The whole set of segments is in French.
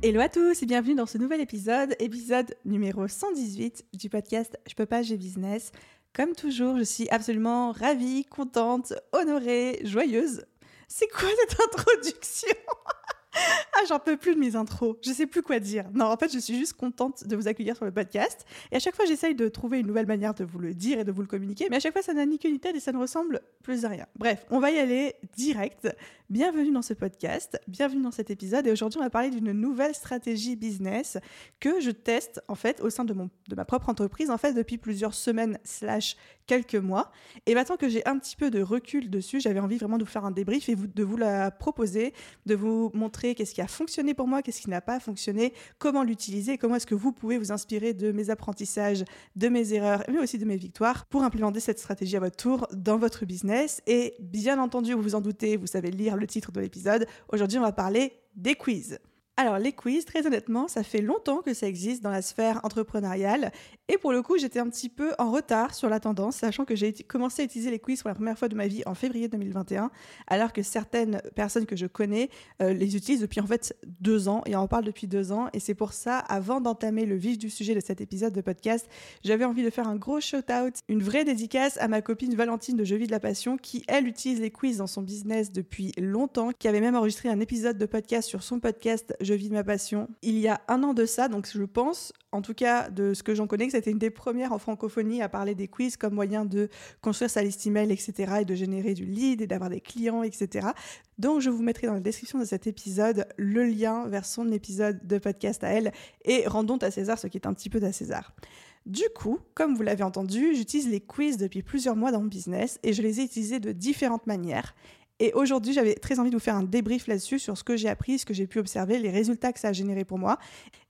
Hello à tous et bienvenue dans ce nouvel épisode, épisode numéro 118 du podcast Je peux pas, j'ai business. Comme toujours, je suis absolument ravie, contente, honorée, joyeuse. C'est quoi cette introduction? ah, j'en peux plus de mes intros. Je sais plus quoi dire. Non, en fait, je suis juste contente de vous accueillir sur le podcast. Et à chaque fois, j'essaye de trouver une nouvelle manière de vous le dire et de vous le communiquer. Mais à chaque fois, ça n'a ni queue ni tête et ça ne ressemble plus à rien. Bref, on va y aller direct. Bienvenue dans ce podcast, bienvenue dans cet épisode. Et aujourd'hui, on va parler d'une nouvelle stratégie business que je teste en fait au sein de, mon, de ma propre entreprise en fait depuis plusieurs semaines slash quelques mois. Et maintenant que j'ai un petit peu de recul dessus, j'avais envie vraiment de vous faire un débrief et de vous la proposer, de vous montrer qu'est-ce qui a fonctionné pour moi, qu'est-ce qui n'a pas fonctionné, comment l'utiliser, comment est-ce que vous pouvez vous inspirer de mes apprentissages, de mes erreurs, mais aussi de mes victoires pour implémenter cette stratégie à votre tour dans votre business. Et bien entendu, vous vous en doutez, vous savez lire le titre de l'épisode. Aujourd'hui, on va parler des quiz. Alors les quiz, très honnêtement, ça fait longtemps que ça existe dans la sphère entrepreneuriale et pour le coup, j'étais un petit peu en retard sur la tendance, sachant que j'ai commencé à utiliser les quiz pour la première fois de ma vie en février 2021, alors que certaines personnes que je connais euh, les utilisent depuis en fait deux ans et en parlent depuis deux ans. Et c'est pour ça, avant d'entamer le vif du sujet de cet épisode de podcast, j'avais envie de faire un gros shout-out, une vraie dédicace à ma copine Valentine de Je vis de la passion, qui elle utilise les quiz dans son business depuis longtemps, qui avait même enregistré un épisode de podcast sur son podcast Je vis de ma passion il y a un an de ça. Donc je pense, en tout cas de ce que j'en connais, que c'était une des premières en francophonie à parler des quiz comme moyen de construire sa liste email, etc. et de générer du lead et d'avoir des clients, etc. Donc je vous mettrai dans la description de cet épisode le lien vers son épisode de podcast à elle et rendons à César ce qui est un petit peu d'à César. Du coup, comme vous l'avez entendu, j'utilise les quiz depuis plusieurs mois dans mon business et je les ai utilisés de différentes manières. Et aujourd'hui, j'avais très envie de vous faire un débrief là-dessus sur ce que j'ai appris, ce que j'ai pu observer, les résultats que ça a généré pour moi.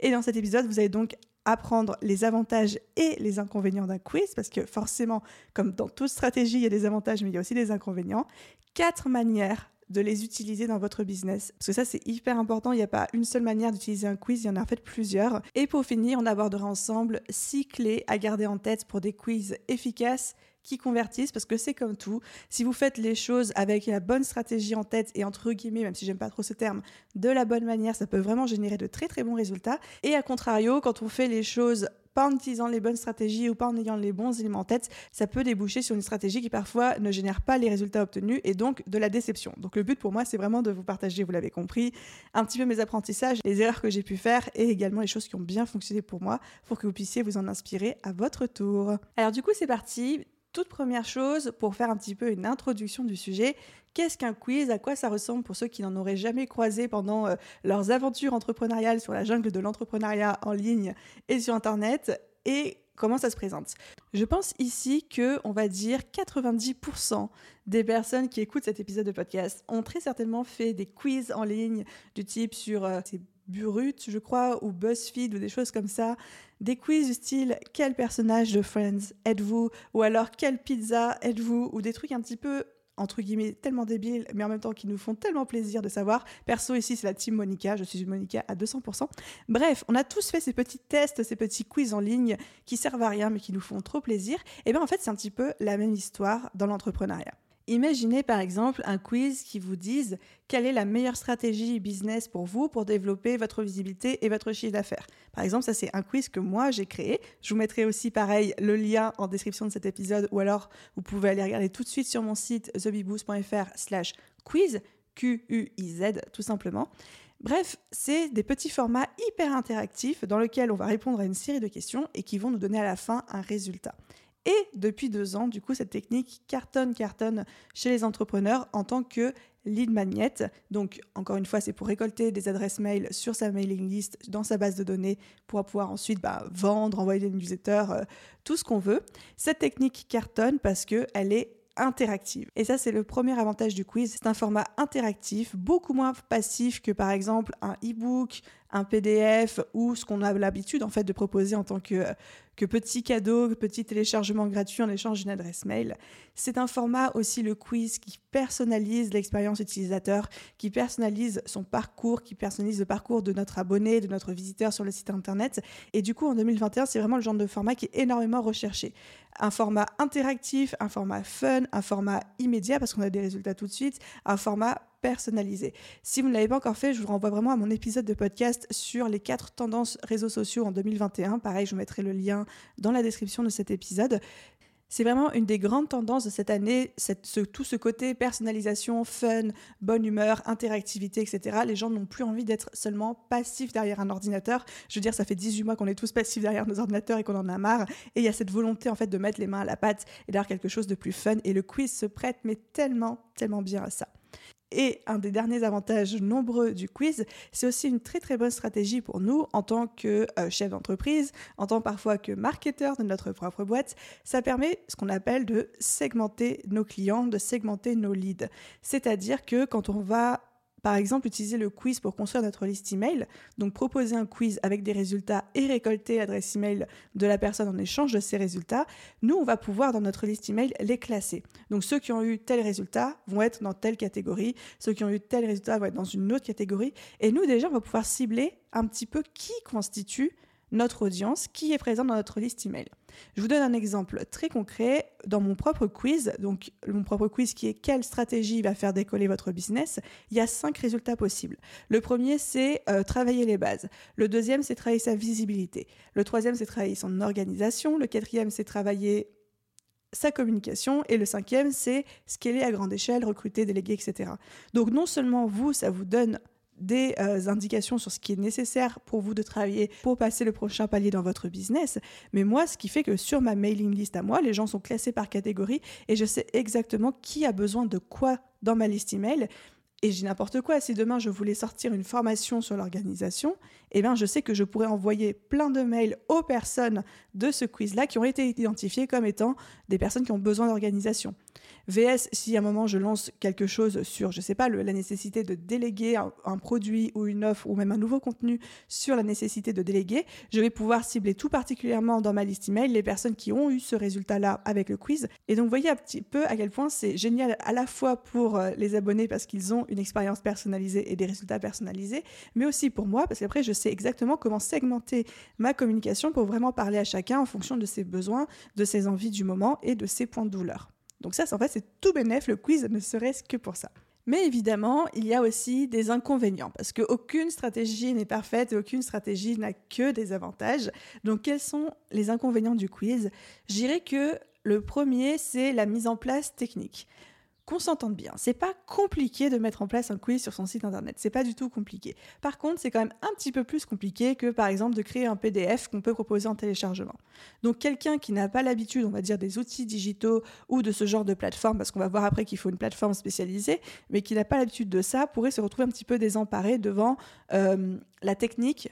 Et dans cet épisode, vous allez donc apprendre les avantages et les inconvénients d'un quiz, parce que forcément, comme dans toute stratégie, il y a des avantages, mais il y a aussi des inconvénients. Quatre manières de les utiliser dans votre business. Parce que ça, c'est hyper important. Il n'y a pas une seule manière d'utiliser un quiz, il y en a en fait plusieurs. Et pour finir, on abordera ensemble six clés à garder en tête pour des quiz efficaces qui convertissent parce que c'est comme tout. Si vous faites les choses avec la bonne stratégie en tête et entre guillemets, même si j'aime pas trop ce terme, de la bonne manière, ça peut vraiment générer de très très bons résultats. Et à contrario, quand on fait les choses pas en utilisant les bonnes stratégies ou pas en ayant les bons éléments en tête, ça peut déboucher sur une stratégie qui parfois ne génère pas les résultats obtenus et donc de la déception. Donc le but pour moi, c'est vraiment de vous partager, vous l'avez compris, un petit peu mes apprentissages, les erreurs que j'ai pu faire et également les choses qui ont bien fonctionné pour moi pour que vous puissiez vous en inspirer à votre tour. Alors du coup, c'est parti toute première chose, pour faire un petit peu une introduction du sujet, qu'est-ce qu'un quiz? À quoi ça ressemble pour ceux qui n'en auraient jamais croisé pendant euh, leurs aventures entrepreneuriales sur la jungle de l'entrepreneuriat en ligne et sur Internet? Et comment ça se présente? Je pense ici que, on va dire, 90% des personnes qui écoutent cet épisode de podcast ont très certainement fait des quiz en ligne du type sur euh, Burut, je crois, ou BuzzFeed, ou des choses comme ça. Des quiz du style quel personnage de Friends êtes-vous? Ou alors quelle pizza êtes-vous? Ou des trucs un petit peu entre guillemets tellement débiles, mais en même temps qui nous font tellement plaisir de savoir. Perso, ici, c'est la team Monica. Je suis une Monica à 200%. Bref, on a tous fait ces petits tests, ces petits quiz en ligne qui servent à rien, mais qui nous font trop plaisir. Et bien, en fait, c'est un petit peu la même histoire dans l'entrepreneuriat. Imaginez par exemple un quiz qui vous dise quelle est la meilleure stratégie business pour vous pour développer votre visibilité et votre chiffre d'affaires. Par exemple, ça c'est un quiz que moi j'ai créé. Je vous mettrai aussi pareil le lien en description de cet épisode ou alors vous pouvez aller regarder tout de suite sur mon site thebeboost.fr slash quiz, Q-U-I-Z tout simplement. Bref, c'est des petits formats hyper interactifs dans lesquels on va répondre à une série de questions et qui vont nous donner à la fin un résultat. Et depuis deux ans, du coup, cette technique cartonne, cartonne chez les entrepreneurs en tant que lead magnet. Donc, encore une fois, c'est pour récolter des adresses mail sur sa mailing list, dans sa base de données, pour pouvoir ensuite bah, vendre, envoyer des newsletters, euh, tout ce qu'on veut. Cette technique cartonne parce qu'elle est interactive. Et ça, c'est le premier avantage du quiz. C'est un format interactif, beaucoup moins passif que par exemple un e-book, un PDF ou ce qu'on a l'habitude en fait de proposer en tant que, que petit cadeau, petit téléchargement gratuit en échange d'une adresse mail. C'est un format aussi le quiz qui personnalise l'expérience utilisateur, qui personnalise son parcours, qui personnalise le parcours de notre abonné, de notre visiteur sur le site internet. Et du coup, en 2021, c'est vraiment le genre de format qui est énormément recherché. Un format interactif, un format fun, un format immédiat parce qu'on a des résultats tout de suite, un format personnalisé. Si vous ne l'avez pas encore fait, je vous renvoie vraiment à mon épisode de podcast sur les quatre tendances réseaux sociaux en 2021. Pareil, je vous mettrai le lien dans la description de cet épisode. C'est vraiment une des grandes tendances de cette année, tout ce côté personnalisation, fun, bonne humeur, interactivité, etc. Les gens n'ont plus envie d'être seulement passifs derrière un ordinateur. Je veux dire, ça fait 18 mois qu'on est tous passifs derrière nos ordinateurs et qu'on en a marre. Et il y a cette volonté en fait de mettre les mains à la pâte et d'avoir quelque chose de plus fun. Et le quiz se prête mais tellement, tellement bien à ça. Et un des derniers avantages nombreux du quiz, c'est aussi une très très bonne stratégie pour nous en tant que euh, chef d'entreprise, en tant parfois que marketeur de notre propre boîte. Ça permet ce qu'on appelle de segmenter nos clients, de segmenter nos leads. C'est-à-dire que quand on va par exemple, utiliser le quiz pour construire notre liste email, donc proposer un quiz avec des résultats et récolter l'adresse email de la personne en échange de ces résultats, nous, on va pouvoir dans notre liste email les classer. Donc ceux qui ont eu tel résultat vont être dans telle catégorie, ceux qui ont eu tel résultat vont être dans une autre catégorie, et nous déjà, on va pouvoir cibler un petit peu qui constitue notre audience qui est présente dans notre liste email. Je vous donne un exemple très concret dans mon propre quiz. Donc, mon propre quiz qui est quelle stratégie va faire décoller votre business? Il y a cinq résultats possibles. Le premier, c'est euh, travailler les bases. Le deuxième, c'est travailler sa visibilité. Le troisième, c'est travailler son organisation. Le quatrième, c'est travailler sa communication et le cinquième, c'est scaler à grande échelle, recruter, déléguer, etc. Donc non seulement vous, ça vous donne des euh, indications sur ce qui est nécessaire pour vous de travailler pour passer le prochain palier dans votre business. Mais moi, ce qui fait que sur ma mailing list à moi, les gens sont classés par catégorie et je sais exactement qui a besoin de quoi dans ma liste email. Et j'ai n'importe quoi. Si demain je voulais sortir une formation sur l'organisation, eh bien je sais que je pourrais envoyer plein de mails aux personnes de ce quiz-là qui ont été identifiées comme étant des personnes qui ont besoin d'organisation. VS, si à un moment je lance quelque chose sur, je sais pas, la nécessité de déléguer un, produit ou une offre ou même un nouveau contenu sur la nécessité de déléguer, je vais pouvoir cibler tout particulièrement dans ma liste email les personnes qui ont eu ce résultat-là avec le quiz. Et donc, vous voyez un petit peu à quel point c'est génial à la fois pour euh, les abonnés parce qu'ils ont une expérience personnalisée et des résultats personnalisés, mais aussi pour moi parce qu'après, je sais exactement comment segmenter ma communication pour vraiment parler à chacun en fonction de ses besoins, de ses envies du moment et de ses points de douleur. Donc ça, en fait, c'est tout bénef, le quiz ne serait-ce que pour ça. Mais évidemment, il y a aussi des inconvénients, parce qu'aucune stratégie n'est parfaite et aucune stratégie n'a que des avantages. Donc quels sont les inconvénients du quiz? Je que le premier, c'est la mise en place technique qu'on s'entende bien. C'est pas compliqué de mettre en place un quiz sur son site internet. C'est pas du tout compliqué. Par contre, c'est quand même un petit peu plus compliqué que, par exemple, de créer un PDF qu'on peut proposer en téléchargement. Donc, quelqu'un qui n'a pas l'habitude, on va dire, des outils digitaux ou de ce genre de plateforme, parce qu'on va voir après qu'il faut une plateforme spécialisée, mais qui n'a pas l'habitude de ça, pourrait se retrouver un petit peu désemparé devant euh, la technique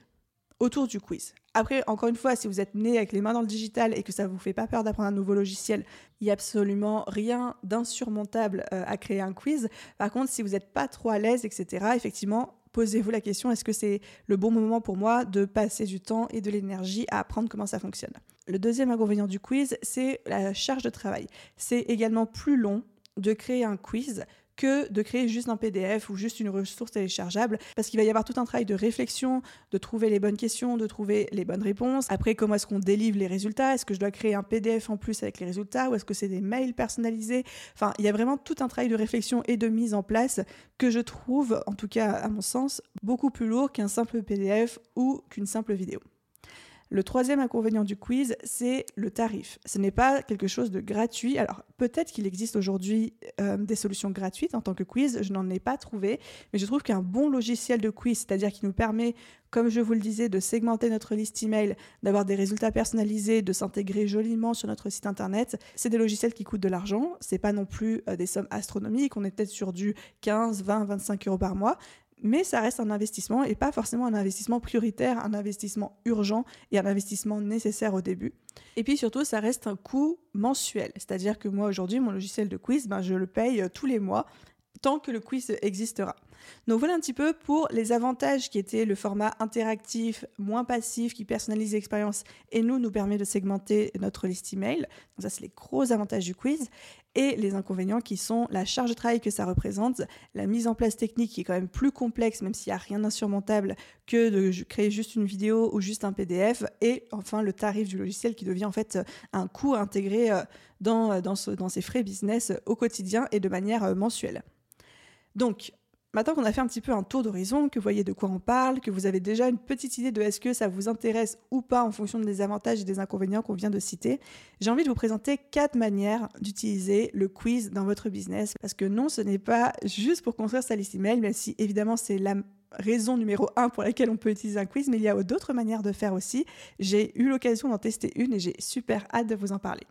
autour du quiz. Après, encore une fois, si vous êtes né avec les mains dans le digital et que ça vous fait pas peur d'apprendre un nouveau logiciel, il n'y a absolument rien d'insurmontable euh, à créer un quiz. Par contre, si vous n'êtes pas trop à l'aise, etc., effectivement, posez-vous la question, est-ce que c'est le bon moment pour moi de passer du temps et de l'énergie à apprendre comment ça fonctionne? Le deuxième inconvénient du quiz, c'est la charge de travail. C'est également plus long de créer un quiz que de créer juste un PDF ou juste une ressource téléchargeable, parce qu'il va y avoir tout un travail de réflexion, de trouver les bonnes questions, de trouver les bonnes réponses. Après, comment est-ce qu'on délivre les résultats? Est-ce que je dois créer un PDF en plus avec les résultats ou est-ce que c'est des mails personnalisés? Enfin, il y a vraiment tout un travail de réflexion et de mise en place que je trouve, en tout cas à mon sens, beaucoup plus lourd qu'un simple PDF ou qu'une simple vidéo. Le troisième inconvénient du quiz, c'est le tarif. Ce n'est pas quelque chose de gratuit. Alors peut-être qu'il existe aujourd'hui euh, des solutions gratuites en tant que quiz, je n'en ai pas trouvé, mais je trouve qu'un bon logiciel de quiz, c'est-à-dire qui nous permet, comme je vous le disais, de segmenter notre liste email, d'avoir des résultats personnalisés, de s'intégrer joliment sur notre site internet, c'est des logiciels qui coûtent de l'argent. C'est pas non plus euh, des sommes astronomiques. On est peut-être sur du 15, 20, 25 euros par mois, mais ça reste un investissement et pas forcément un investissement prioritaire, un investissement urgent et un investissement nécessaire au début. Et puis surtout, ça reste un coût mensuel, c'est-à-dire que moi aujourd'hui, mon logiciel de quiz, ben, je le paye euh, tous les mois tant que le quiz existera. Donc voilà un petit peu pour les avantages qui étaient le format interactif, moins passif, qui personnalise l'expérience et nous, nous permet de segmenter notre liste email. Donc ça, c'est les gros avantages du quiz. Et les inconvénients qui sont la charge de travail que ça représente, la mise en place technique qui est quand même plus complexe, même s'il n'y a rien d'insurmontable que de créer juste une vidéo ou juste un PDF, et enfin le tarif du logiciel qui devient en fait un coût intégré euh, dans, ce, dans ces frais business au quotidien et de manière euh, mensuelle. Donc, Maintenant qu'on a fait un petit peu un tour d'horizon, que vous voyez de quoi on parle, que vous avez déjà une petite idée de est-ce que ça vous intéresse ou pas en fonction des avantages et des inconvénients qu'on vient de citer, j'ai envie de vous présenter quatre manières d'utiliser le quiz dans votre business. Parce que non, ce n'est pas juste pour construire sa liste email, même si évidemment c'est la raison numéro un pour laquelle on peut utiliser un quiz, mais il y a d'autres manières de faire aussi. J'ai eu l'occasion d'en tester une et j'ai super hâte de vous en parler.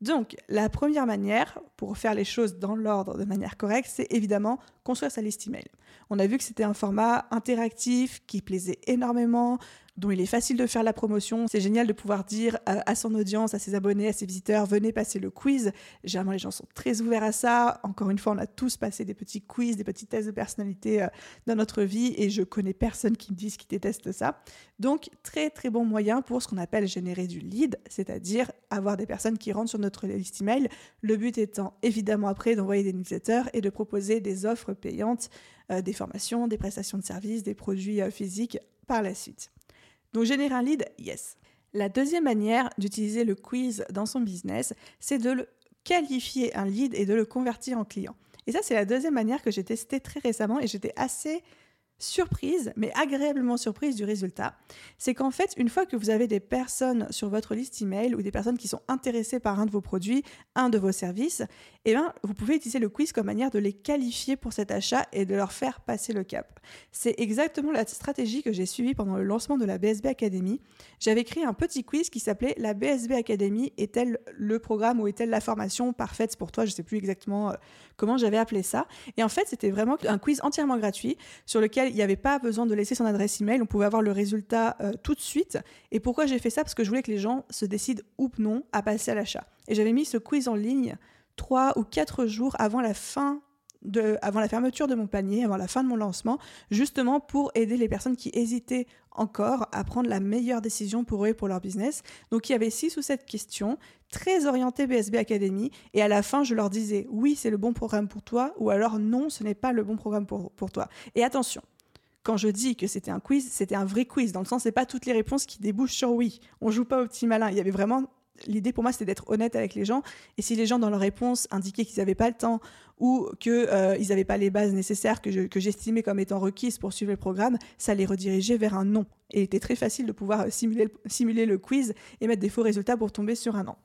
Donc, la première manière pour faire les choses dans l'ordre de manière correcte, c'est évidemment construire sa liste email. On a vu que c'était un format interactif qui plaisait énormément, dont il est facile de faire la promotion. C'est génial de pouvoir dire à son audience, à ses abonnés, à ses visiteurs, venez passer le quiz. Généralement, les gens sont très ouverts à ça. Encore une fois, on a tous passé des petits quiz, des petits tests de personnalité euh, dans notre vie et je connais personne qui me dise qu'il déteste ça. Donc, très très bon moyen pour ce qu'on appelle générer du lead, c'est-à-dire avoir des personnes qui rentrent sur notre liste email. Le but étant évidemment après d'envoyer des newsletters et de proposer des offres payantes, euh, des formations, des prestations de services, des produits euh, physiques par la suite. Donc générer un lead, yes. La deuxième manière d'utiliser le quiz dans son business, c'est de le qualifier un lead et de le convertir en client. Et ça, c'est la deuxième manière que j'ai testée très récemment et j'étais assez surprise, mais agréablement surprise du résultat, c'est qu'en fait, une fois que vous avez des personnes sur votre liste email ou des personnes qui sont intéressées par un de vos produits, un de vos services, eh bien, vous pouvez utiliser le quiz comme manière de les qualifier pour cet achat et de leur faire passer le cap. C'est exactement la stratégie que j'ai suivie pendant le lancement de la BSB Academy. J'avais créé un petit quiz qui s'appelait La BSB Academy est-elle le programme ou est-elle la formation parfaite pour toi? Je ne sais plus exactement euh, comment j'avais appelé ça. Et en fait, c'était vraiment un quiz entièrement gratuit sur lequel il n'y avait pas besoin de laisser son adresse email, on pouvait avoir le résultat euh, tout de suite. Et pourquoi j'ai fait ça? Parce que je voulais que les gens se décident ou non à passer à l'achat. Et j'avais mis ce quiz en ligne trois ou quatre jours avant la fin de, avant la fermeture de mon panier, avant la fin de mon lancement, justement pour aider les personnes qui hésitaient encore à prendre la meilleure décision pour eux et pour leur business. Donc il y avait six ou sept questions, très orientées BSB Academy, et à la fin je leur disais oui c'est le bon programme pour toi, ou alors non ce n'est pas le bon programme pour, pour toi. Et attention, quand je dis que c'était un quiz, c'était un vrai quiz, dans le sens, c'est pas toutes les réponses qui débouchent sur oui. On joue pas au petit malin. Il y avait vraiment l'idée pour moi, c'était d'être honnête avec les gens. Et si les gens, dans leur réponse, indiquaient qu'ils n'avaient pas le temps ou qu'ils euh, n'avaient pas les bases nécessaires que, j'estimais comme étant requises pour suivre le programme, ça les redirigeait vers un non. Et il était très facile de pouvoir simuler, simuler le quiz et mettre des faux résultats pour tomber sur un non.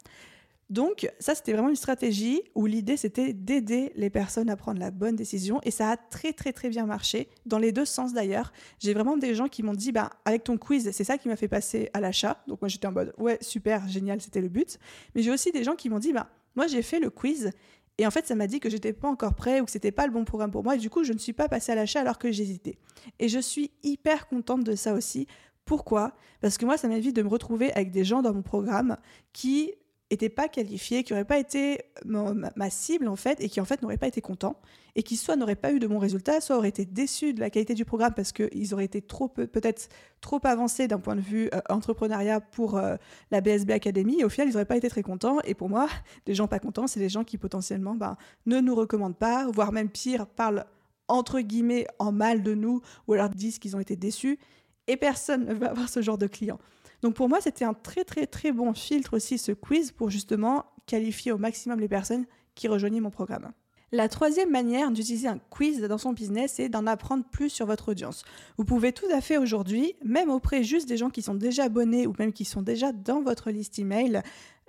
Donc ça, c'était vraiment une stratégie où l'idée, c'était d'aider les personnes à prendre la bonne décision. Et ça a très très très bien marché, dans les deux sens d'ailleurs. J'ai vraiment des gens qui m'ont dit, bah, avec ton quiz, c'est ça qui m'a fait passer à l'achat. Donc moi, j'étais en mode, ouais, super, génial, c'était le but. Mais j'ai aussi des gens qui m'ont dit, bah, moi, j'ai fait le quiz. Et en fait, ça m'a dit que j'étais pas encore prêt ou que c'était pas le bon programme pour moi. Et du coup, je ne suis pas passée à l'achat alors que j'hésitais. Et je suis hyper contente de ça aussi. Pourquoi? Parce que moi, ça m'évite de me retrouver avec des gens dans mon programme qui n'étaient pas qualifiés, qui n'auraient pas été ma, cible en fait, et qui en fait n'auraient pas été contents, et qui soit n'auraient pas eu de bons résultats, soit auraient été déçus de la qualité du programme parce qu'ils auraient été trop peut-être trop avancés d'un point de vue euh, entrepreneuriat pour euh, la BSB Academy, et au final ils n'auraient pas été très contents. Et pour moi, des gens pas contents, c'est des gens qui potentiellement ben, ne nous recommandent pas, voire même pire, parlent entre guillemets en mal de nous, ou alors disent qu'ils ont été déçus, et personne ne veut avoir ce genre de client. Donc pour moi, c'était un très très très bon filtre aussi ce quiz pour justement qualifier au maximum les personnes qui rejoignaient mon programme. La troisième manière d'utiliser un quiz dans son business, c'est d'en apprendre plus sur votre audience. Vous pouvez tout à fait aujourd'hui, même auprès juste des gens qui sont déjà abonnés ou même qui sont déjà dans votre liste email,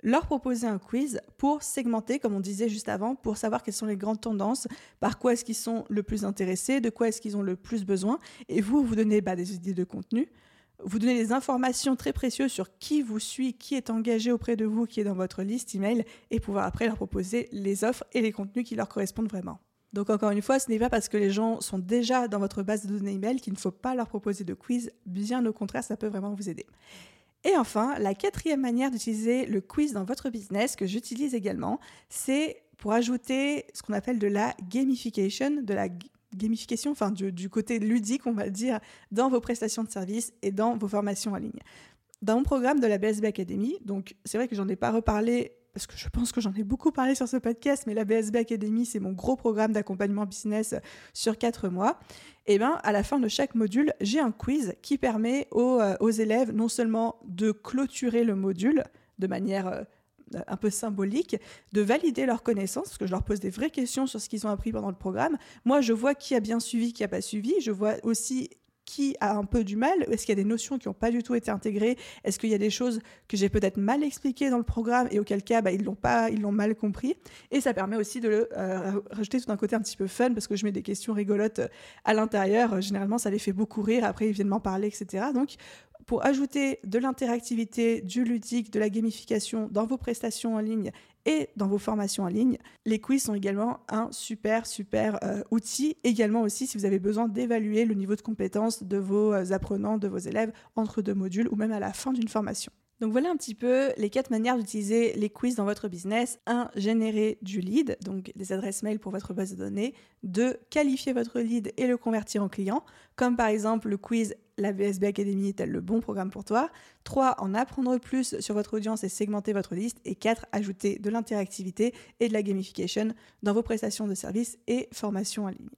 leur proposer un quiz pour segmenter, comme on disait juste avant, pour savoir quelles sont les grandes tendances, par quoi est-ce qu'ils sont le plus intéressés, de quoi est-ce qu'ils ont le plus besoin, et vous, vous donnez bah, des idées de contenu vous donnez des informations très précieuses sur qui vous suit, qui est engagé auprès de vous, qui est dans votre liste email, et pouvoir après leur proposer les offres et les contenus qui leur correspondent vraiment. Donc encore une fois, ce n'est pas parce que les gens sont déjà dans votre base de données email qu'il ne faut pas leur proposer de quiz, bien au contraire, ça peut vraiment vous aider. Et enfin, la quatrième manière d'utiliser le quiz dans votre business que j'utilise également, c'est pour ajouter ce qu'on appelle de la gamification, de la gamification, enfin du, côté ludique, on va dire, dans vos prestations de services et dans vos formations en ligne. Dans mon programme de la BSB Academy, donc c'est vrai que j'en ai pas reparlé parce que je pense que j'en ai beaucoup parlé sur ce podcast, mais la BSB Academy, c'est mon gros programme d'accompagnement business sur quatre mois. Et eh bien, à la fin de chaque module, j'ai un quiz qui permet aux, euh, aux, élèves non seulement de clôturer le module de manière euh, un peu symbolique, de valider leurs connaissances, parce que je leur pose des vraies questions sur ce qu'ils ont appris pendant le programme. Moi, je vois qui a bien suivi, qui n'a pas suivi. Je vois aussi qui a un peu du mal Est-ce qu'il y a des notions qui n'ont pas du tout été intégrées Est-ce qu'il y a des choses que j'ai peut-être mal expliquées dans le programme et auquel cas bah, ils l'ont pas, ils l'ont mal compris Et ça permet aussi de le, euh, rajouter tout un côté un petit peu fun parce que je mets des questions rigolotes euh, à l'intérieur. Généralement, ça les fait beaucoup rire. Après, ils viennent m'en parler, etc. Donc, pour ajouter de l'interactivité, du ludique, de la gamification dans vos prestations en ligne et dans vos formations en ligne. Les quiz sont également un super, super euh, outil. Également aussi si vous avez besoin d'évaluer le niveau de compétence de vos euh, apprenants, de vos élèves entre deux modules ou même à la fin d'une formation. Donc voilà un petit peu les quatre manières d'utiliser les quiz dans votre business. 1. Générer du lead, donc des adresses mail pour votre base de données. 2. Qualifier votre lead et le convertir en client, comme par exemple le quiz la VSB Academy est-elle le bon programme pour toi? 3. En apprendre plus sur votre audience et segmenter votre liste. Et 4. Ajouter de l'interactivité et de la gamification dans vos prestations de services et formations en ligne.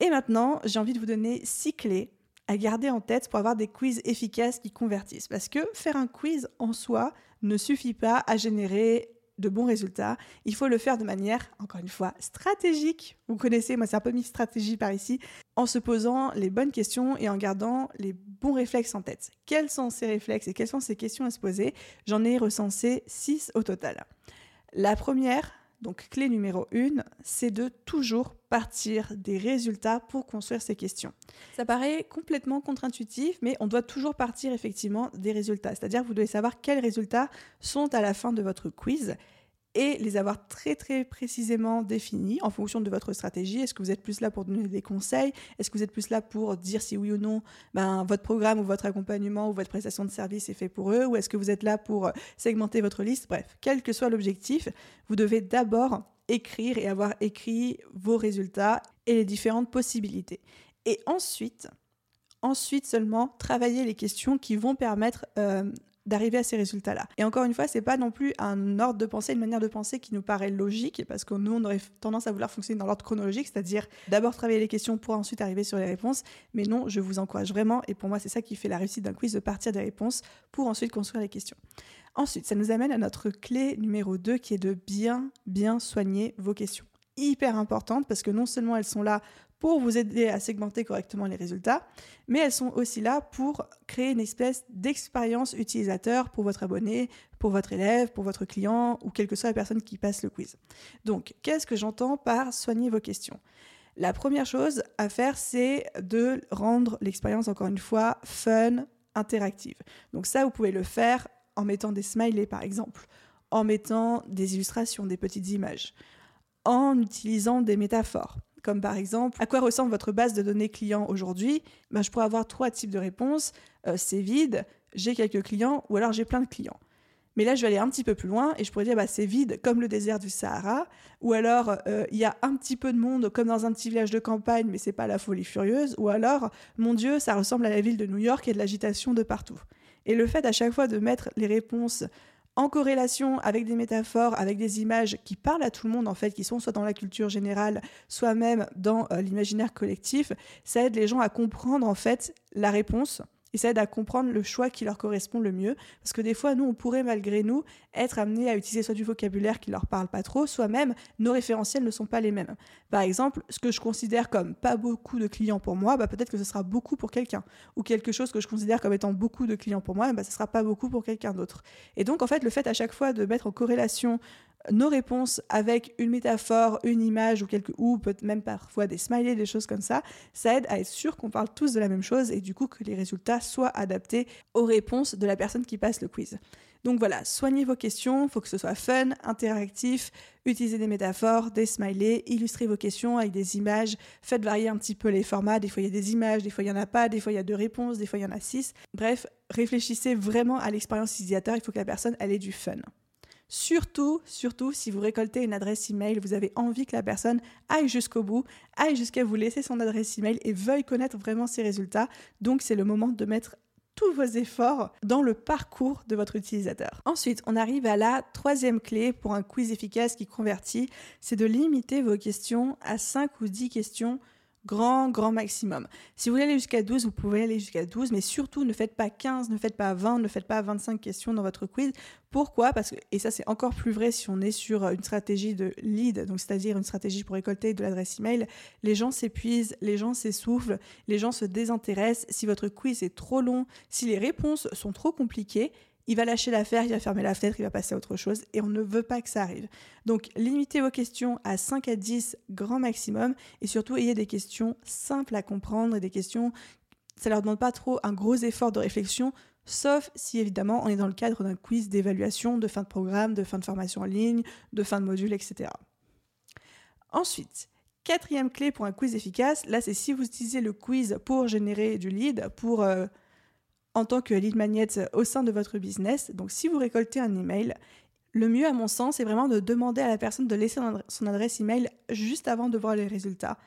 Et maintenant, j'ai envie de vous donner 6 clés à garder en tête pour avoir des quiz efficaces qui convertissent. Parce que faire un quiz en soi ne suffit pas à générer de bons résultats. Il faut le faire de manière, encore une fois, stratégique. Vous connaissez, moi c'est un peu mis stratégie par ici, en se posant les bonnes questions et en gardant les bons réflexes en tête. Quels sont ces réflexes et quelles sont ces questions à se poser? J'en ai recensé six au total. La première, donc clé numéro une, c'est de toujours partir des résultats pour construire ces questions. Ça paraît complètement contre-intuitif, mais on doit toujours partir effectivement des résultats. C'est-à-dire vous devez savoir quels résultats sont à la fin de votre quiz et les avoir très très précisément définis en fonction de votre stratégie. Est-ce que vous êtes plus là pour donner des conseils? Est-ce que vous êtes plus là pour dire si oui ou non ben, votre programme ou votre accompagnement ou votre prestation de service est fait pour eux? Ou est-ce que vous êtes là pour segmenter votre liste? Bref, quel que soit l'objectif, vous devez d'abord écrire et avoir écrit vos résultats et les différentes possibilités. Et ensuite, ensuite seulement travailler les questions qui vont permettre euh, d'arriver à ces résultats-là. Et encore une fois, c'est pas non plus un ordre de pensée, une manière de penser qui nous paraît logique, parce que nous, on aurait tendance à vouloir fonctionner dans l'ordre chronologique, c'est-à-dire d'abord travailler les questions pour ensuite arriver sur les réponses. Mais non, je vous encourage vraiment, et pour moi, c'est ça qui fait la réussite d'un quiz, de partir des réponses pour ensuite construire les questions. Ensuite, ça nous amène à notre clé numéro 2 qui est de bien, bien soigner vos questions. Hyper importante parce que non seulement elles sont là pour vous aider à segmenter correctement les résultats, mais elles sont aussi là pour créer une espèce d'expérience utilisateur pour votre abonné, pour votre élève, pour votre client ou quelle que soit la personne qui passe le quiz. Donc, qu'est-ce que j'entends par soigner vos questions? La première chose à faire, c'est de rendre l'expérience, encore une fois, fun, interactive. Donc ça, vous pouvez le faire en mettant des smileys, par exemple, en mettant des illustrations, des petites images, en utilisant des métaphores comme par exemple à quoi ressemble votre base de données clients aujourd'hui, ben, je pourrais avoir trois types de réponses. Euh, c'est vide, j'ai quelques clients ou alors j'ai plein de clients. Mais là, je vais aller un petit peu plus loin et je pourrais dire bah, c'est vide comme le désert du Sahara, ou alors euh, il y a un petit peu de monde comme dans un petit village de campagne, mais c'est pas la folie furieuse, ou alors mon Dieu, ça ressemble à la ville de New York et de l'agitation de partout. Et le fait à chaque fois de mettre les réponses en corrélation avec des métaphores, avec des images qui parlent à tout le monde en fait, qui sont soit dans la culture générale, soit même dans euh, l'imaginaire collectif, ça aide les gens à comprendre en fait la réponse et ça aide à comprendre le choix qui leur correspond le mieux. Parce que des fois, nous, on pourrait malgré nous être amenés à utiliser soit du vocabulaire qui leur parle pas trop, soit même nos référentiels ne sont pas les mêmes. Par exemple, ce que je considère comme pas beaucoup de clients pour moi, bah, peut-être que ce sera beaucoup pour quelqu'un. Ou quelque chose que je considère comme étant beaucoup de clients pour moi, bah, ce sera pas beaucoup pour quelqu'un d'autre. Et donc, en fait, le fait à chaque fois de mettre en corrélation nos réponses avec une métaphore, une image ou quelque ou peut-être même parfois des smileys, des choses comme ça, ça aide à être sûr qu'on parle tous de la même chose et du coup que les résultats soient adaptés aux réponses de la personne qui passe le quiz. Donc voilà, soignez vos questions, faut que ce soit fun, interactif, utilisez des métaphores, des smileys, illustrez vos questions avec des images, faites varier un petit peu les formats, des fois il y a des images, des fois il n'y en a pas, des fois il y a deux réponses, des fois il y en a six. Bref, réfléchissez vraiment à l'expérience utilisateur, il faut que la personne ait du fun. Surtout, surtout, si vous récoltez une adresse email, vous avez envie que la personne aille jusqu'au bout, aille jusqu'à vous laisser son adresse email et veuille connaître vraiment ses résultats. Donc, c'est le moment de mettre tous vos efforts dans le parcours de votre utilisateur. Ensuite, on arrive à la troisième clé pour un quiz efficace qui convertit, c'est de limiter vos questions à 5 ou 10 questions grand, grand maximum. Si vous voulez aller jusqu'à 12, vous pouvez aller jusqu'à 12, mais surtout ne faites pas 15, ne faites pas 20, ne faites pas 25 questions dans votre quiz. Pourquoi? Parce que, et ça c'est encore plus vrai si on est sur une stratégie de lead, donc c'est-à-dire une stratégie pour récolter de l'adresse email, les gens s'épuisent, les gens s'essoufflent, les gens se désintéressent. Si votre quiz est trop long, si les réponses sont trop compliquées, il va lâcher l'affaire, il va fermer la fenêtre, il va passer à autre chose et on ne veut pas que ça arrive. Donc limitez vos questions à 5 à 10 grand maximum et surtout ayez des questions simples à comprendre et des questions, ça leur demande pas trop un gros effort de réflexion, sauf si évidemment on est dans le cadre d'un quiz d'évaluation, de fin de programme, de fin de formation en ligne, de fin de module, etc. Ensuite, quatrième clé pour un quiz efficace, là c'est si vous utilisez le quiz pour générer du lead, pour... Euh, en tant que lead magnet au sein de votre business. Donc si vous récoltez un email, le mieux à mon sens, c'est vraiment de demander à la personne de laisser son adresse email juste avant de voir les résultats,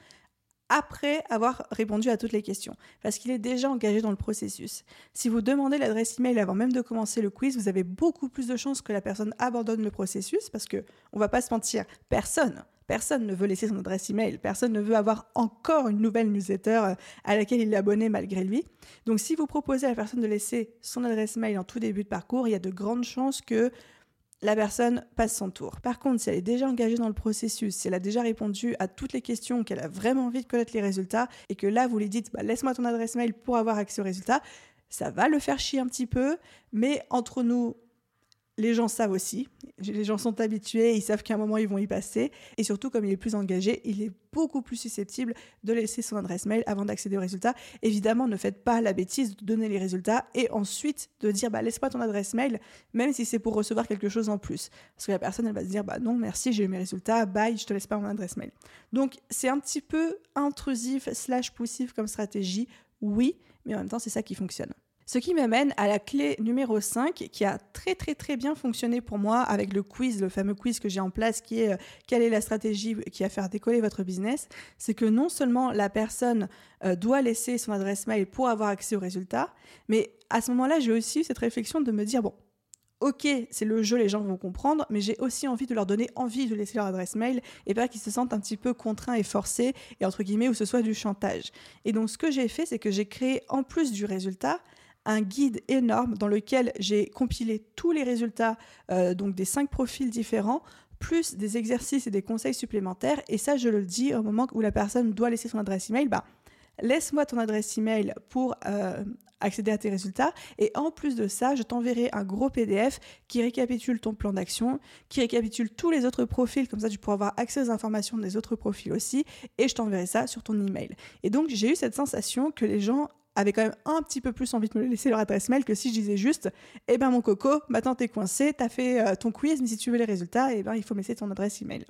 après avoir répondu à toutes les questions, parce qu'il est déjà engagé dans le processus. Si vous demandez l'adresse email avant même de commencer le quiz, vous avez beaucoup plus de chances que la personne abandonne le processus, parce que on va pas se mentir, personne Personne ne veut laisser son adresse email, personne ne veut avoir encore une nouvelle newsletter euh, à laquelle il est abonné malgré lui. Donc si vous proposez à la personne de laisser son adresse mail en tout début de parcours, il y a de grandes chances que la personne passe son tour. Par contre, si elle est déjà engagée dans le processus, si elle a déjà répondu à toutes les questions, qu'elle a vraiment envie de connaître les résultats, et que là, vous lui dites, bah, laisse-moi ton adresse mail pour avoir accès aux résultats, ça va le faire chier un petit peu, mais entre nous, les gens savent aussi, les gens sont habitués, ils savent qu'à un moment ils vont y passer, et surtout comme il est plus engagé, il est beaucoup plus susceptible de laisser son adresse mail avant d'accéder aux résultats. Évidemment, ne faites pas la bêtise de donner les résultats et ensuite de dire bah laisse-moi ton adresse mail, même si c'est pour recevoir quelque chose en plus, parce que la personne elle va se dire bah non merci j'ai eu mes résultats, bye je te laisse pas mon adresse mail. Donc c'est un petit peu intrusif slash poussif comme stratégie, oui, mais en même temps c'est ça qui fonctionne. Ce qui m'amène à la clé numéro 5 qui a très très très bien fonctionné pour moi avec le quiz, le fameux quiz que j'ai en place qui est euh, quelle est la stratégie qui va faire décoller votre business, c'est que non seulement la personne euh, doit laisser son adresse mail pour avoir accès aux résultats, mais à ce moment-là j'ai aussi eu cette réflexion de me dire bon, ok, c'est le jeu, les gens vont comprendre, mais j'ai aussi envie de leur donner envie de laisser leur adresse mail et pas qu'ils se sentent un petit peu contraints et forcés et entre guillemets où ce soit du chantage. Et donc ce que j'ai fait, c'est que j'ai créé en plus du résultat un guide énorme dans lequel j'ai compilé tous les résultats euh, donc des cinq profils différents plus des exercices et des conseils supplémentaires. Et ça, je le dis au moment où la personne doit laisser son adresse email. Bah, laisse-moi ton adresse email pour euh, accéder à tes résultats. Et en plus de ça, je t'enverrai un gros PDF qui récapitule ton plan d'action, qui récapitule tous les autres profils. Comme ça, tu pourras avoir accès aux informations des autres profils aussi. Et je t'enverrai ça sur ton email. Et donc, j'ai eu cette sensation que les gens avaient quand même un petit peu plus envie de me laisser leur adresse mail que si je disais juste Eh ben mon coco, maintenant t'es coincé, t'as fait euh, ton quiz, mais si tu veux les résultats, eh ben il faut me laisser ton adresse email.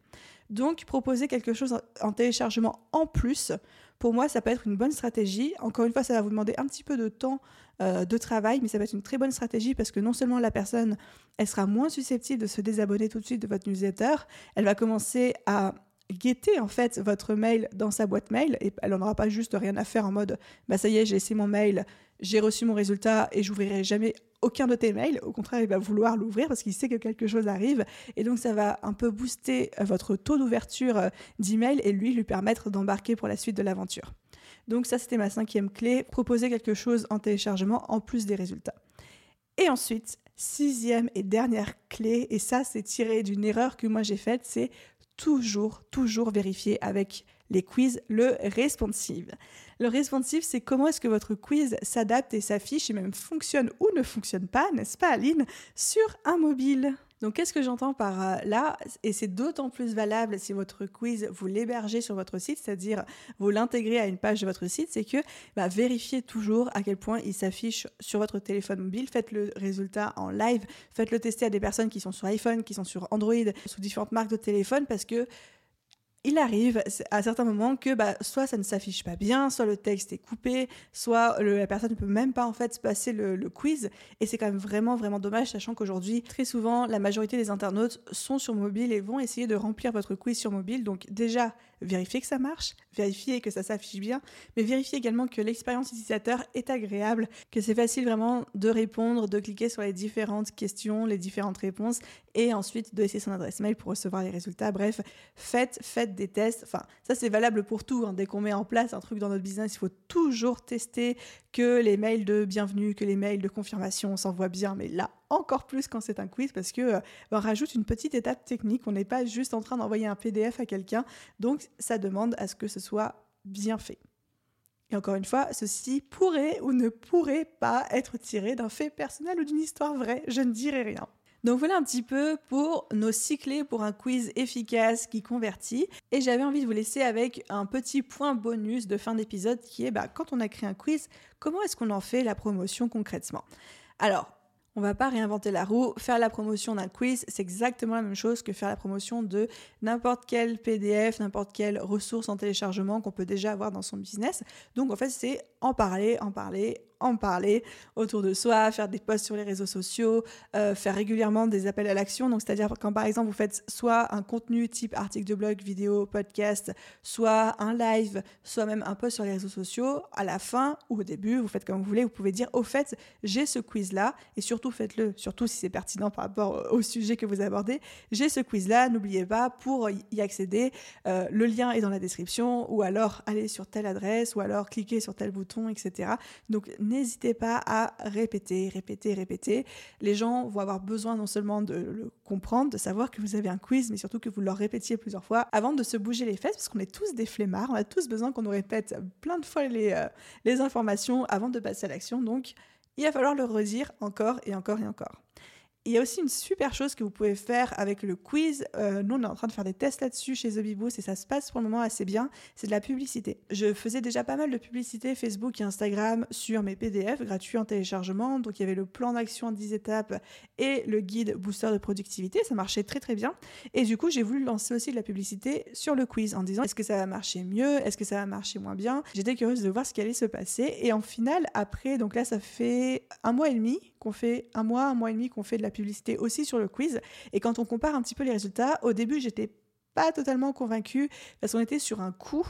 Donc proposer quelque chose en téléchargement en plus, pour moi ça peut être une bonne stratégie. Encore une fois, ça va vous demander un petit peu de temps euh, de travail, mais ça va être une très bonne stratégie parce que non seulement la personne, elle sera moins susceptible de se désabonner tout de suite de votre newsletter, elle va commencer à guetter en fait votre mail dans sa boîte mail et elle n'en aura pas juste rien à faire en mode bah ça y est j'ai laissé mon mail j'ai reçu mon résultat et j'ouvrirai jamais aucun de tes mails. Au contraire il va vouloir l'ouvrir parce qu'il sait que quelque chose arrive. Et donc ça va un peu booster euh, votre taux d'ouverture euh, d'email et lui lui permettre d'embarquer pour la suite de l'aventure. Donc ça c'était ma cinquième clé proposer quelque chose en téléchargement en plus des résultats. Et ensuite sixième et dernière clé, et ça c'est tiré d'une erreur que moi j'ai faite, c'est toujours, toujours vérifier avec les quiz le responsive. Le responsive, c'est comment est-ce que votre quiz s'adapte et s'affiche et même fonctionne ou ne fonctionne pas, n'est-ce pas Aline, sur un mobile? Donc qu'est-ce que j'entends par euh, là? Et c'est d'autant plus valable si votre quiz, vous l'hébergez sur votre site, c'est-à-dire vous l'intégrez à une page de votre site, c'est que bah, vérifiez toujours à quel point il s'affiche sur votre téléphone mobile. Faites le résultat en live, faites-le tester à des personnes qui sont sur iPhone, qui sont sur Android, sous différentes marques de téléphone, parce que il arrive à certains moments que bah, soit ça ne s'affiche pas bien, soit le texte est coupé, soit la personne ne peut même pas en fait passer le, le quiz. Et c'est quand même vraiment vraiment dommage, sachant qu'aujourd'hui très souvent la majorité des internautes sont sur mobile et vont essayer de remplir votre quiz sur mobile. Donc déjà vérifiez que ça marche, vérifiez que ça s'affiche bien, mais vérifiez également que l'expérience utilisateur est agréable, que c'est facile vraiment de répondre, de cliquer sur les différentes questions, les différentes réponses et ensuite de laisser son adresse mail pour recevoir les résultats. Bref, faites, faites des tests. Enfin, ça c'est valable pour tout. Hein. Dès qu'on met en place un truc dans notre business, il faut toujours tester que les mails de bienvenue, que les mails de confirmation s'envoient bien. Mais là, encore plus quand c'est un quiz parce que euh, on rajoute une petite étape technique. On n'est pas juste en train d'envoyer un PDF à quelqu'un. Donc, ça demande à ce que ce soit bien fait. Et encore une fois, ceci pourrait ou ne pourrait pas être tiré d'un fait personnel ou d'une histoire vraie. Je ne dirai rien. Donc voilà un petit peu pour nos six clés pour un quiz efficace qui convertit. Et j'avais envie de vous laisser avec un petit point bonus de fin d'épisode qui est bah, quand on a créé un quiz, comment est-ce qu'on en fait la promotion concrètement? Alors, on va pas réinventer la roue. Faire la promotion d'un quiz, c'est exactement la même chose que faire la promotion de n'importe quel PDF, n'importe quelle ressource en téléchargement qu'on peut déjà avoir dans son business. Donc en fait, c'est en parler, en parler, en parler autour de soi, faire des posts sur les réseaux sociaux, euh, faire régulièrement des appels à l'action. Donc, c'est-à-dire quand par exemple vous faites soit un contenu type article de blog, vidéo, podcast, soit un live, soit même un post sur les réseaux sociaux, à la fin ou au début, vous faites comme vous voulez, vous pouvez dire au fait, j'ai ce quiz-là, et surtout faites-le, surtout si c'est pertinent par rapport au sujet que vous abordez, j'ai ce quiz-là, n'oubliez pas, pour y accéder, euh, le lien est dans la description, ou alors allez sur telle adresse, ou alors cliquez sur tel bouton, etc. Donc, n'hésitez pas à répéter, répéter, répéter. Les gens vont avoir besoin non seulement de le comprendre, de savoir que vous avez un quiz, mais surtout que vous leur répétiez plusieurs fois avant de se bouger les fesses, parce qu'on est tous des flemmards, on a tous besoin qu'on nous répète plein de fois les, euh, les informations avant de passer à l'action. Donc, il va falloir le redire encore et encore et encore. Il y a aussi une super chose que vous pouvez faire avec le quiz. Euh, nous, on est en train de faire des tests là-dessus chez The et ça se passe pour le moment assez bien. C'est de la publicité. Je faisais déjà pas mal de publicité Facebook et Instagram sur mes PDF gratuits en téléchargement. Donc, il y avait le plan d'action en 10 étapes et le guide booster de productivité. Ça marchait très très bien. Et du coup, j'ai voulu lancer aussi de la publicité sur le quiz en disant est-ce que ça va marcher mieux? Est-ce que ça va marcher moins bien? J'étais curieuse de voir ce qui allait se passer. Et en final, après, donc là, ça fait un mois et demi qu'on fait, un mois, un mois et demi qu'on fait de la publicité aussi sur le quiz. Et quand on compare un petit peu les résultats, au début, j'étais pas totalement convaincue parce qu'on était sur un coût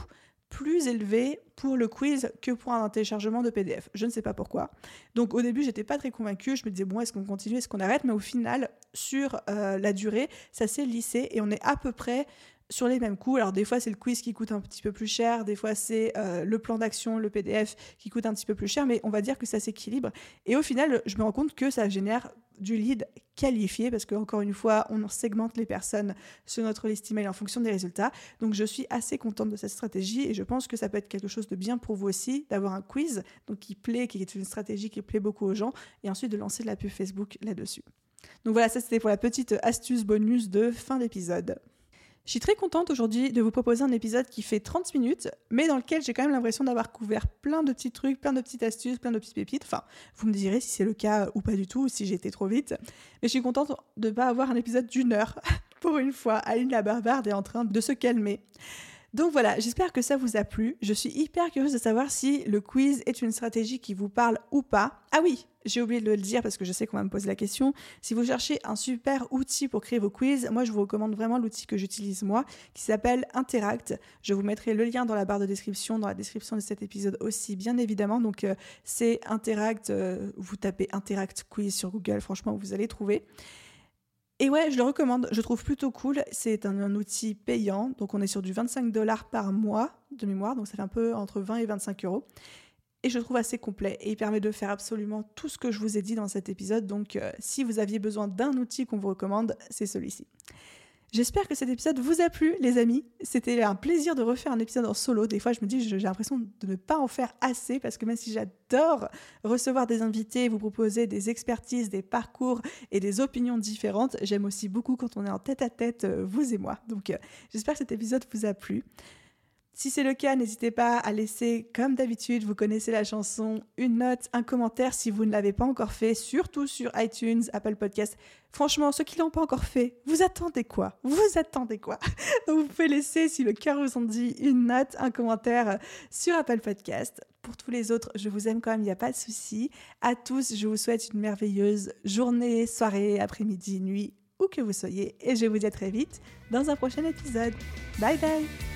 plus élevé pour le quiz que pour un téléchargement de PDF. Je ne sais pas pourquoi. Donc au début, j'étais pas très convaincue. Je me disais bon, est-ce qu'on continue, est-ce qu'on arrête? Mais au final, sur euh, la durée, ça s'est lissé et on est à peu près sur les mêmes coûts. Alors des fois c'est le quiz qui coûte un petit peu plus cher, des fois c'est euh, le plan d'action, le PDF qui coûte un petit peu plus cher, mais on va dire que ça s'équilibre. Et au final, je me rends compte que ça génère du lead qualifié parce qu'encore une fois, on segmente les personnes sur notre liste email en fonction des résultats. Donc je suis assez contente de cette stratégie et je pense que ça peut être quelque chose de bien pour vous aussi d'avoir un quiz donc qui plaît, qui est une stratégie qui plaît beaucoup aux gens et ensuite de lancer de la pub Facebook là-dessus. Donc voilà, ça c'était pour la petite astuce bonus de fin d'épisode. Je suis très contente aujourd'hui de vous proposer un épisode qui fait 30 minutes, mais dans lequel j'ai quand même l'impression d'avoir couvert plein de petits trucs, plein de petites astuces, plein de petites pépites. Enfin, vous me direz si c'est le cas ou pas du tout, ou si j'ai été trop vite. Mais je suis contente de ne pas avoir un épisode d'une heure. Pour une fois, Aline la Barbarde est en train de se calmer. Donc voilà, j'espère que ça vous a plu. Je suis hyper curieuse de savoir si le quiz est une stratégie qui vous parle ou pas. Ah oui, j'ai oublié de le dire parce que je sais qu'on va me poser la question. Si vous cherchez un super outil pour créer vos quiz, moi je vous recommande vraiment l'outil que j'utilise moi, qui s'appelle Interact. Je vous mettrai le lien dans la barre de description, dans la description de cet épisode aussi, bien évidemment. Donc euh, c'est Interact, euh, vous tapez Interact Quiz sur Google, franchement vous allez trouver. Et ouais, je le recommande, je trouve plutôt cool. C'est un, outil payant, donc on est sur du 25 dollars par mois de mémoire, donc ça fait un peu entre 20 et 25 euros. Et je trouve assez complet et il permet de faire absolument tout ce que je vous ai dit dans cet épisode. Donc euh, si vous aviez besoin d'un outil qu'on vous recommande, c'est celui-ci. J'espère que cet épisode vous a plu, les amis. C'était un plaisir de refaire un épisode en solo. Des fois, je me dis, j'ai l'impression de ne pas en faire assez parce que même si j'adore recevoir des invités, vous proposer des expertises, des parcours et des opinions différentes, j'aime aussi beaucoup quand on est en tête à tête, euh, vous et moi. Donc, euh, j'espère que cet épisode vous a plu. Si c'est le cas, n'hésitez pas à laisser, comme d'habitude, vous connaissez la chanson, une note, un commentaire si vous ne l'avez pas encore fait, surtout sur iTunes, Apple Podcasts. Franchement, ceux qui l'ont pas encore fait, vous attendez quoi? Vous attendez quoi? Vous pouvez laisser, si le cœur vous en dit, une note, un commentaire sur Apple Podcasts. Pour tous les autres, je vous aime quand même, il n'y a pas de souci. À tous, je vous souhaite une merveilleuse journée, soirée, après-midi, nuit, où que vous soyez. Et je vous dis à très vite dans un prochain épisode. Bye bye